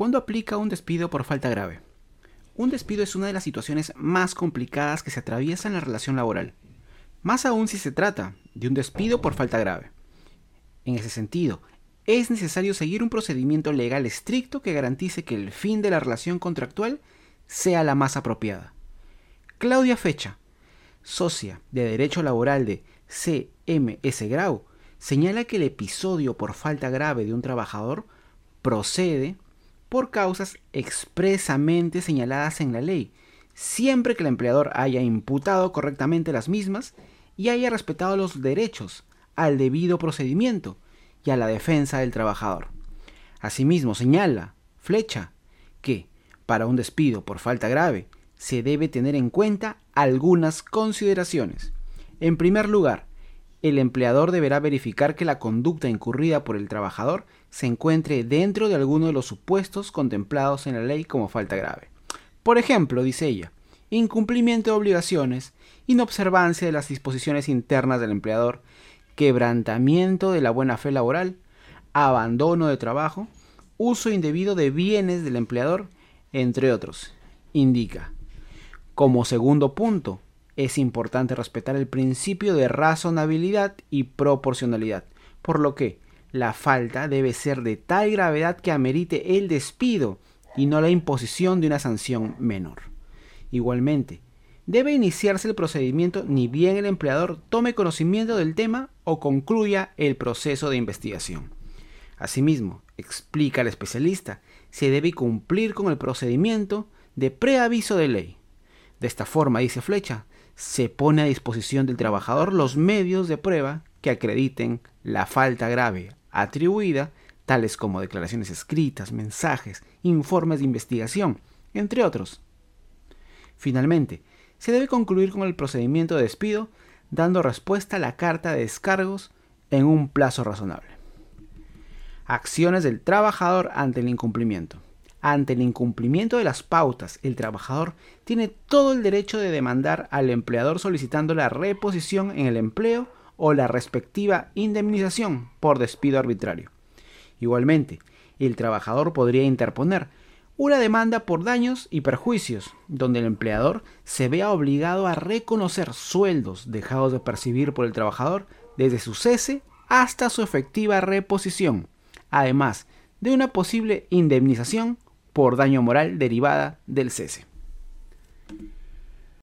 ¿Cuándo aplica un despido por falta grave? Un despido es una de las situaciones más complicadas que se atraviesa en la relación laboral, más aún si se trata de un despido por falta grave. En ese sentido, es necesario seguir un procedimiento legal estricto que garantice que el fin de la relación contractual sea la más apropiada. Claudia Fecha, socia de Derecho Laboral de CMS Grau, señala que el episodio por falta grave de un trabajador procede por causas expresamente señaladas en la ley, siempre que el empleador haya imputado correctamente las mismas y haya respetado los derechos al debido procedimiento y a la defensa del trabajador. Asimismo, señala Flecha que, para un despido por falta grave, se debe tener en cuenta algunas consideraciones. En primer lugar, el empleador deberá verificar que la conducta incurrida por el trabajador se encuentre dentro de alguno de los supuestos contemplados en la ley como falta grave. Por ejemplo, dice ella, incumplimiento de obligaciones, inobservancia de las disposiciones internas del empleador, quebrantamiento de la buena fe laboral, abandono de trabajo, uso indebido de bienes del empleador, entre otros. Indica. Como segundo punto, es importante respetar el principio de razonabilidad y proporcionalidad, por lo que la falta debe ser de tal gravedad que amerite el despido y no la imposición de una sanción menor. Igualmente, debe iniciarse el procedimiento ni bien el empleador tome conocimiento del tema o concluya el proceso de investigación. Asimismo, explica el especialista, se debe cumplir con el procedimiento de preaviso de ley. De esta forma, dice Flecha, se pone a disposición del trabajador los medios de prueba que acrediten la falta grave atribuida, tales como declaraciones escritas, mensajes, informes de investigación, entre otros. Finalmente, se debe concluir con el procedimiento de despido dando respuesta a la carta de descargos en un plazo razonable. Acciones del trabajador ante el incumplimiento. Ante el incumplimiento de las pautas, el trabajador tiene todo el derecho de demandar al empleador solicitando la reposición en el empleo o la respectiva indemnización por despido arbitrario. Igualmente, el trabajador podría interponer una demanda por daños y perjuicios, donde el empleador se vea obligado a reconocer sueldos dejados de percibir por el trabajador desde su cese hasta su efectiva reposición, además de una posible indemnización por daño moral derivada del cese.